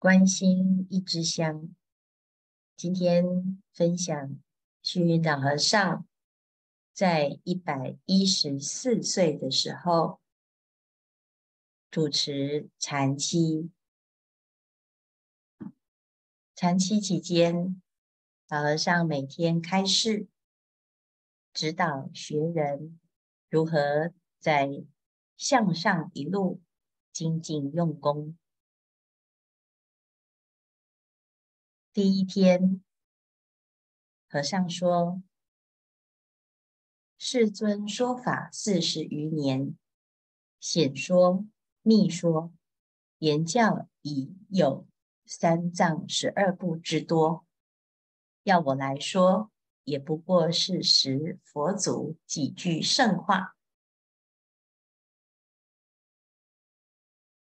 关心一支香。今天分享虚云老和尚在一百一十四岁的时候主持禅期。禅期期间，老和尚每天开示，指导学人如何在向上一路精进用功。第一天，和尚说：“世尊说法四十余年，显说、密说，言教已有三藏十二部之多。要我来说，也不过是十佛祖几句圣话。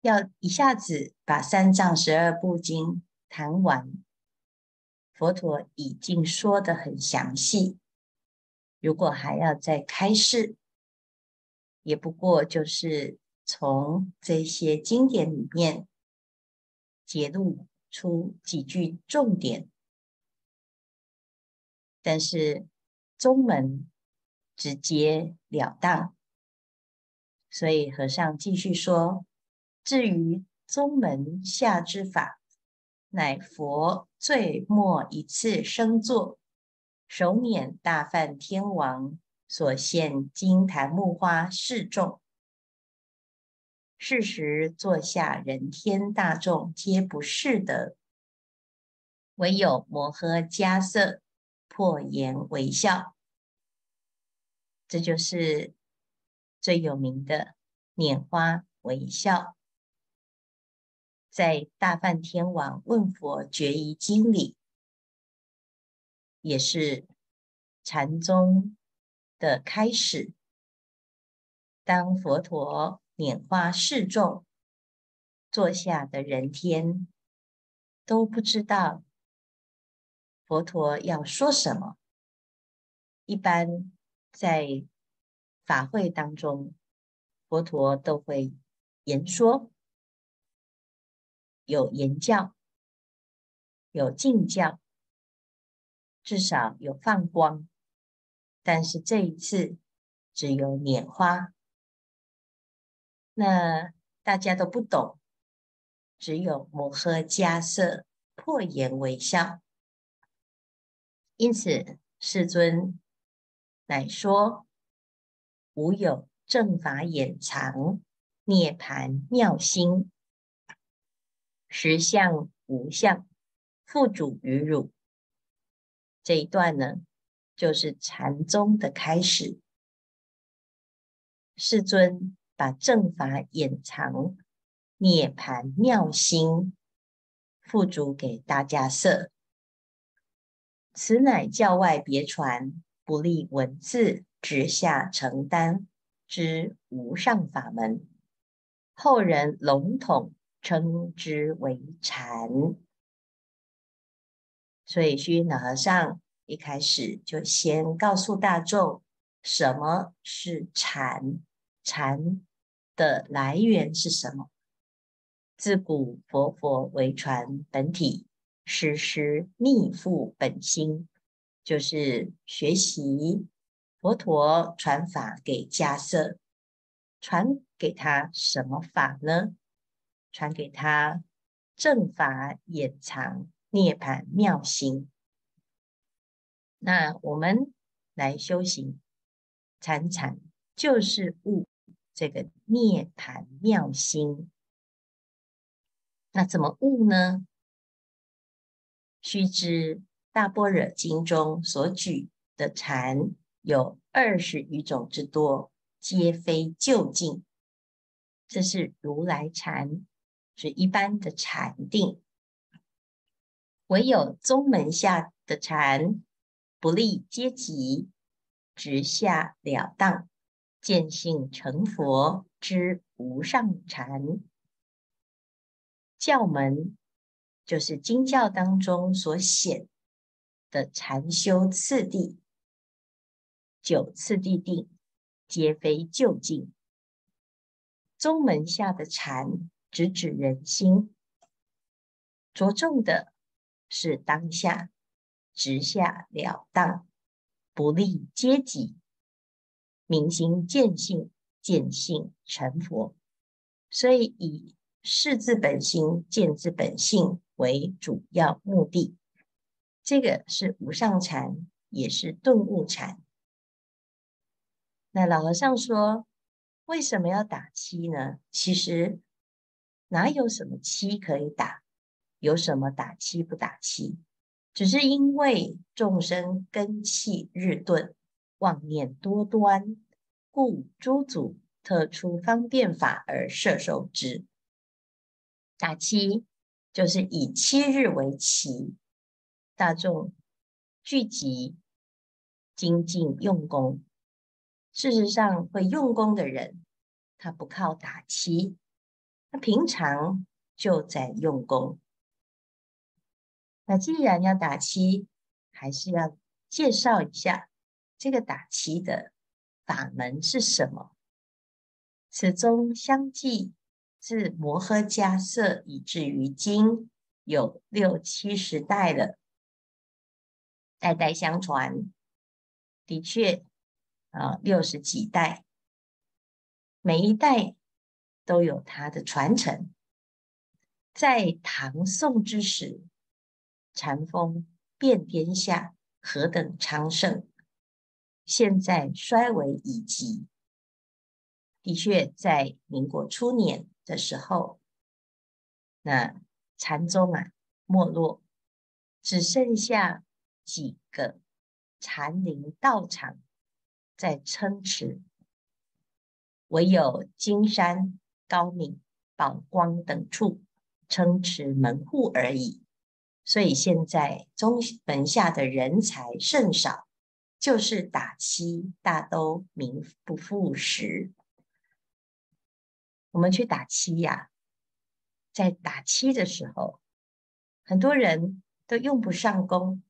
要一下子把三藏十二部经谈完。”佛陀已经说得很详细，如果还要再开示，也不过就是从这些经典里面揭露出几句重点，但是宗门直截了当，所以和尚继续说：至于宗门下之法。乃佛最末一次生座，首輦大梵天王所献金檀木花示众。是时座下人天大众皆不识得，唯有摩诃迦叶破颜微笑。这就是最有名的拈花微笑。在大梵天王问佛决疑经里，也是禅宗的开始。当佛陀拈花示众，坐下的人天都不知道佛陀要说什么。一般在法会当中，佛陀都会言说。有言教，有敬教，至少有放光。但是这一次只有拈花，那大家都不懂，只有摩诃迦叶破颜微笑。因此，世尊乃说：无有正法掩藏，涅槃妙心。实相无相，付嘱于汝。这一段呢，就是禅宗的开始。世尊把正法掩藏、涅槃妙心付嘱给大迦叶，此乃教外别传，不立文字，直下承担之无上法门。后人笼统。称之为禅，所以虚云老和尚一开始就先告诉大众什么是禅，禅的来源是什么？自古佛佛为传本体，时时逆复本心，就是学习佛陀传法给迦叶，传给他什么法呢？传给他正法掩藏涅槃妙心。那我们来修行禅禅，就是悟这个涅槃妙心。那怎么悟呢？须知《大般若经》中所举的禅有二十余种之多，皆非究竟。这是如来禅。是一般的禅定，唯有宗门下的禅，不立阶级，直下了当，见性成佛之无上禅。教门就是经教当中所显的禅修次第，九次第定，皆非究竟。宗门下的禅。直指人心，着重的是当下，直下了当，不立阶级，明心见性，见性成佛。所以以识自本心，见自本性为主要目的。这个是无上禅，也是顿悟禅。那老和尚说，为什么要打七呢？其实哪有什么七可以打，有什么打七不打七？只是因为众生根器日钝，妄念多端，故诸祖特出方便法而摄受之。打七就是以七日为期。大众聚集精进用功，事实上会用功的人，他不靠打七，他平常就在用功。那既然要打七，还是要介绍一下这个打七的法门是什么。此中相继自摩诃迦叶以至于今，有六七十代了。代代相传，的确啊，六十几代，每一代都有它的传承。在唐宋之时，禅风遍天下，何等昌盛！现在衰微已极。的确，在民国初年的时候，那禅宗啊没落，只剩下。几个禅林道场在撑持，唯有金山、高明、宝光等处撑持门户而已。所以现在宗门下的人才甚少，就是打七大都名不副实。我们去打七呀，在打七的时候，很多人都用不上功。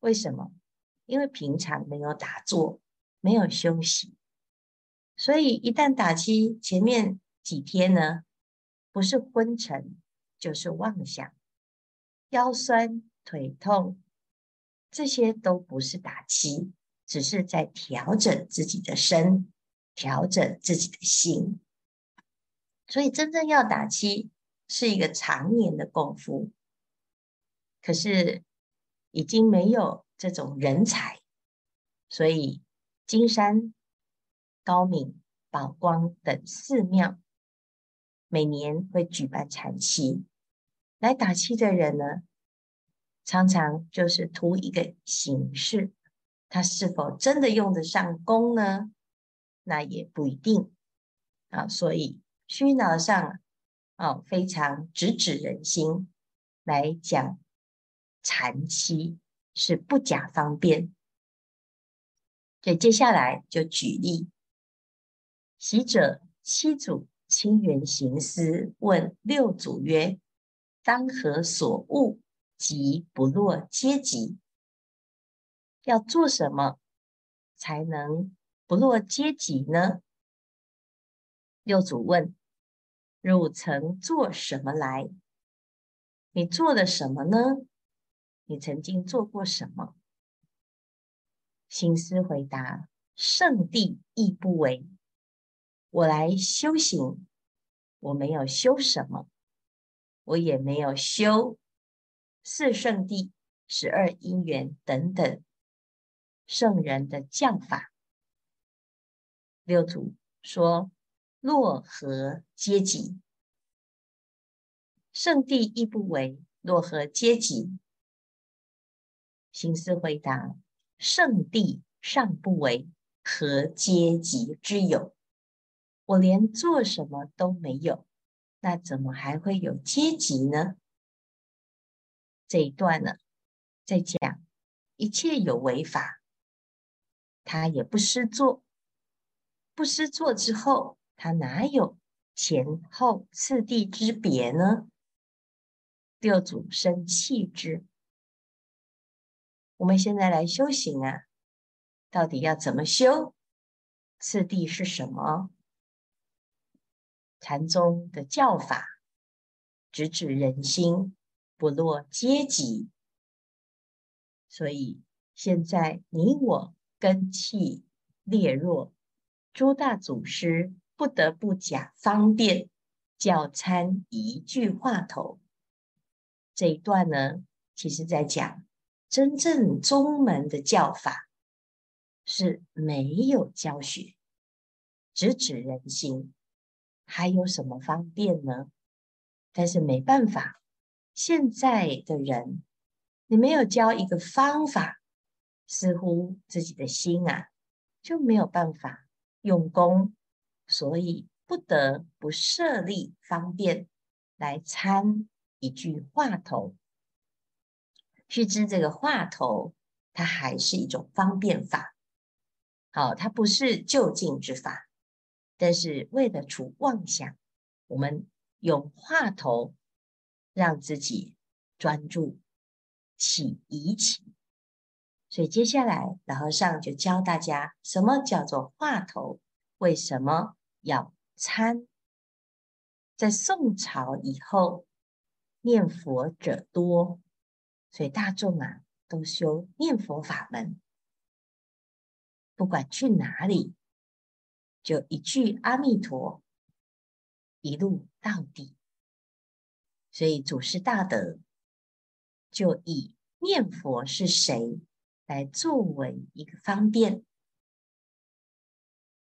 为什么？因为平常没有打坐，没有休息，所以一旦打七，前面几天呢，不是昏沉，就是妄想，腰酸腿痛，这些都不是打七，只是在调整自己的身，调整自己的心。所以真正要打七，是一个常年的功夫。可是。已经没有这种人才，所以金山、高明、宝光等寺庙每年会举办禅七。来打七的人呢，常常就是图一个形式，他是否真的用得上功呢？那也不一定啊。所以虚脑上啊，非常直指人心来讲。禅七是不假方便，所以接下来就举例。昔者七祖清源行思问六祖曰：“当何所务，即不落阶级？要做什么才能不落阶级呢？”六祖问：“汝曾做什么来？你做了什么呢？”你曾经做过什么？行思回答：圣地亦不为。我来修行，我没有修什么，我也没有修四圣谛、十二因缘等等圣人的教法。六祖说：落何阶级？圣谛亦不为，落何阶级？行思回答：“圣谛尚不为，何阶级之有？我连做什么都没有，那怎么还会有阶级呢？”这一段呢，在讲一切有为法，他也不失做，不失做之后，他哪有前后次第之别呢？六祖生气之。我们现在来修行啊，到底要怎么修？次第是什么？禅宗的教法直指人心，不落阶级。所以现在你我根器劣弱，诸大祖师不得不假方便，教参一句话头。这一段呢，其实在讲真正宗门的教法是没有教学，直指人心，还有什么方便呢？但是没办法，现在的人，你没有教一个方法，似乎自己的心啊就没有办法用功，所以不得不设立方便来参一句话头。须知这个话头，它还是一种方便法，好，它不是就近之法，但是为了除妄想，我们。用话头让自己专注起疑情，所以接下来老和尚就教大家什么叫做话头，为什么要参？在宋朝以后，念佛者多，所以大众啊都修念佛法门，不管去哪里，就一句阿弥陀。一路到底，所以祖师大德就以念佛是谁来作为一个方便。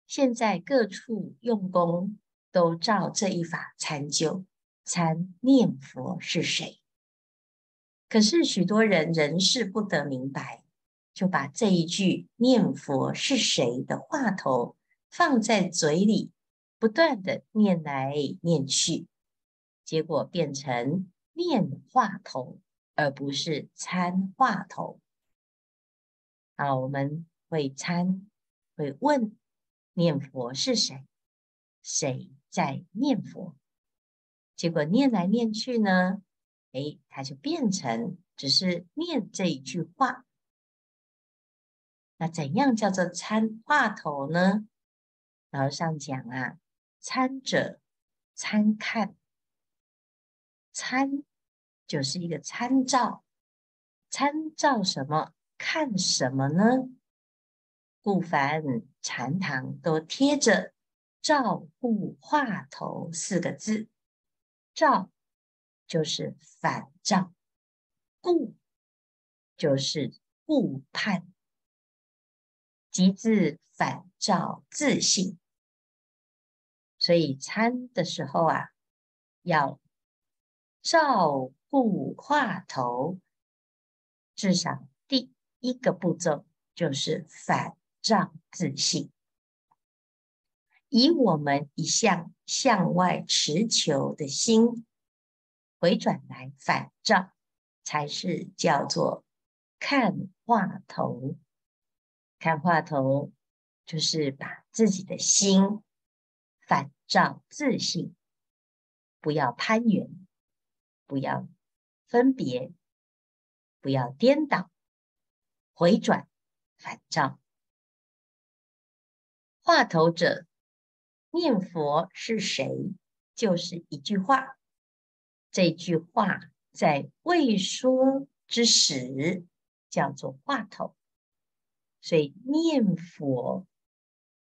现在各处用功都照这一法参究，参念佛是谁。可是许多人仍是不得明白，就把这一句念佛是谁的话头放在嘴里。不断的念来念去，结果变成念话头，而不是参话头。啊，我们会参，会问念佛是谁？谁在念佛？结果念来念去呢？诶，它就变成只是念这一句话。那怎样叫做参话头呢？老和尚讲啊。参者，参看，参就是一个参照，参照什么？看什么呢？故凡禅堂都贴着“照顾话头”四个字，照就是反照，顾就是顾盼，即自反照自性。所以参的时候啊，要照顾话头，至少第一个步骤就是反照自性，以我们一向向外持求的心回转来反照，才是叫做看话头。看话头就是把自己的心。反照自信，不要攀缘，不要分别，不要颠倒，回转反照。话头者，念佛是谁？就是一句话。这句话在未说之时叫做话头，所以念佛，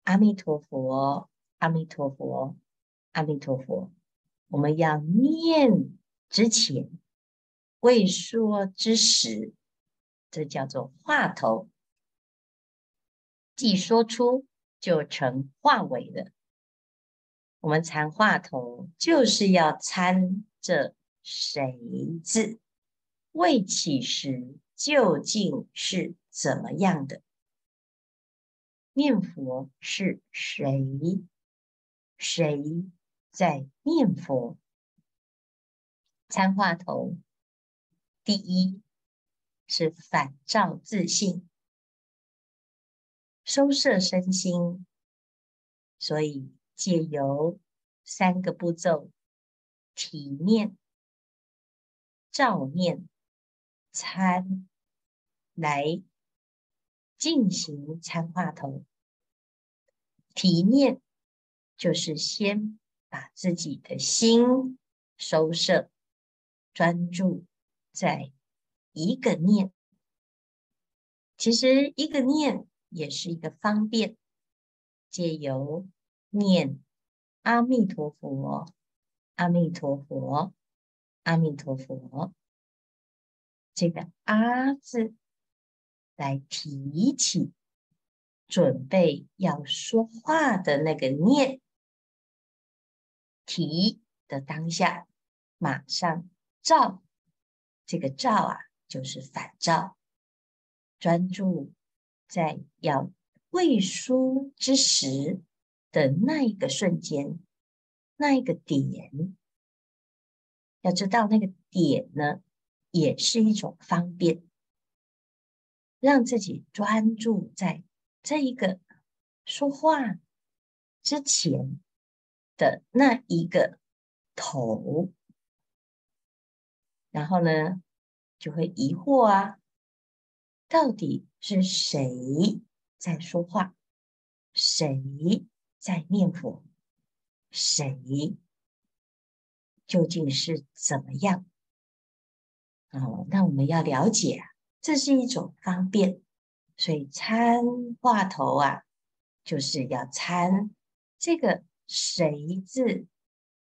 阿弥陀佛。阿弥陀佛，阿弥陀佛。我们要念之前，未说之时，这叫做话头。既说出，就成话尾了。我们参话头，就是要参这谁字？未起时究竟是怎么样的？念佛是谁？谁在念佛？参话头，第一是反照自信，收摄身心，所以借由三个步骤：体念、照念、参，来进行参话头。体念。就是先把自己的心收摄，专注在一个念。其实一个念也是一个方便，借由念阿弥陀佛、阿弥陀佛、阿弥陀佛，这个“阿”字来提起准备要说话的那个念，提的当下，马上照，这个照啊，就是反照。专注在要背书之时的那一个瞬间，那一个点，要知道那个点呢，也是一种方便，让自己专注在这一个说话之前的那一个头，然后呢，就会疑惑啊。到底是谁在说话？谁在念佛？谁究竟是怎么样？哦，那我们要了解啊，这是一种方便，所以参话头啊，就是要参这个谁字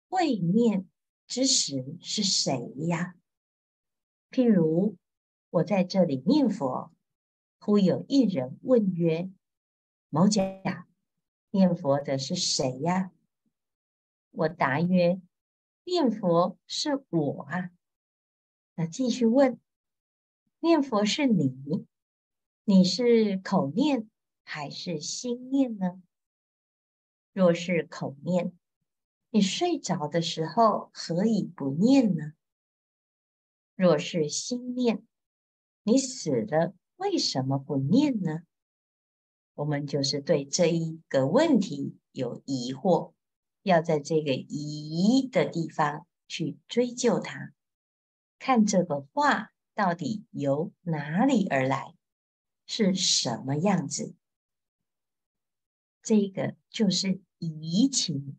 未念之时是谁呀？譬如我在这里念佛。忽有一人问曰：“某甲，念佛的是谁呀？”我答曰：“念佛是我啊。”那继续问：“念佛是你？你是口念还是心念呢？若是口念，你睡着的时候何以不念呢？若是心念，你死了。”为什么不念呢？我们就是对这一个问题有疑惑，要在这个疑的地方去追究它，看这个话到底由哪里而来，是什么样子。这个就是疑情，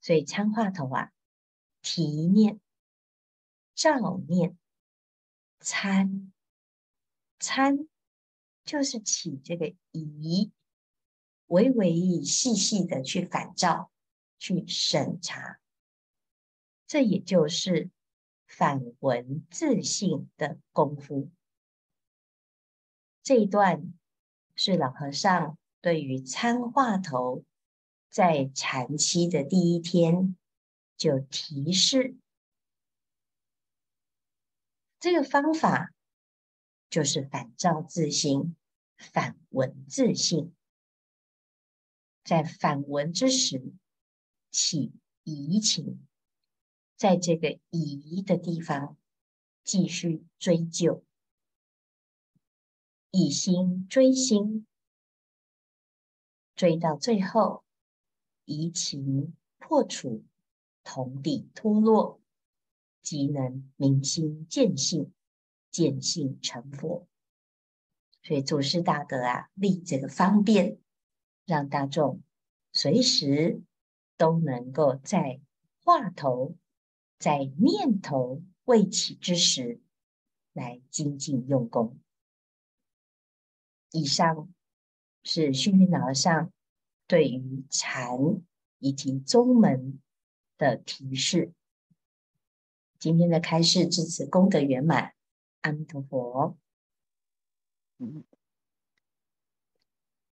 所以参话头啊，提念、照念、参。参就是起这个疑，微微细细的去反照、去审查，这也就是反闻自性的功夫。这一段是老和尚对于参话头在禅期的第一天就提示这个方法。就是反照自心，反闻自性，在反闻之时起疑情，在这个疑的地方继续追究，以心追心，追到最后，疑情破除，同底脱落，即能明心见性。见性成佛，所以祖师大德啊，立这个方便，让大众随时都能够在话头、在念头未起之时，来精进用功。以上是虚云老上对于禅以及宗门的提示。今天的开示至此功德圆满。阿弥陀佛。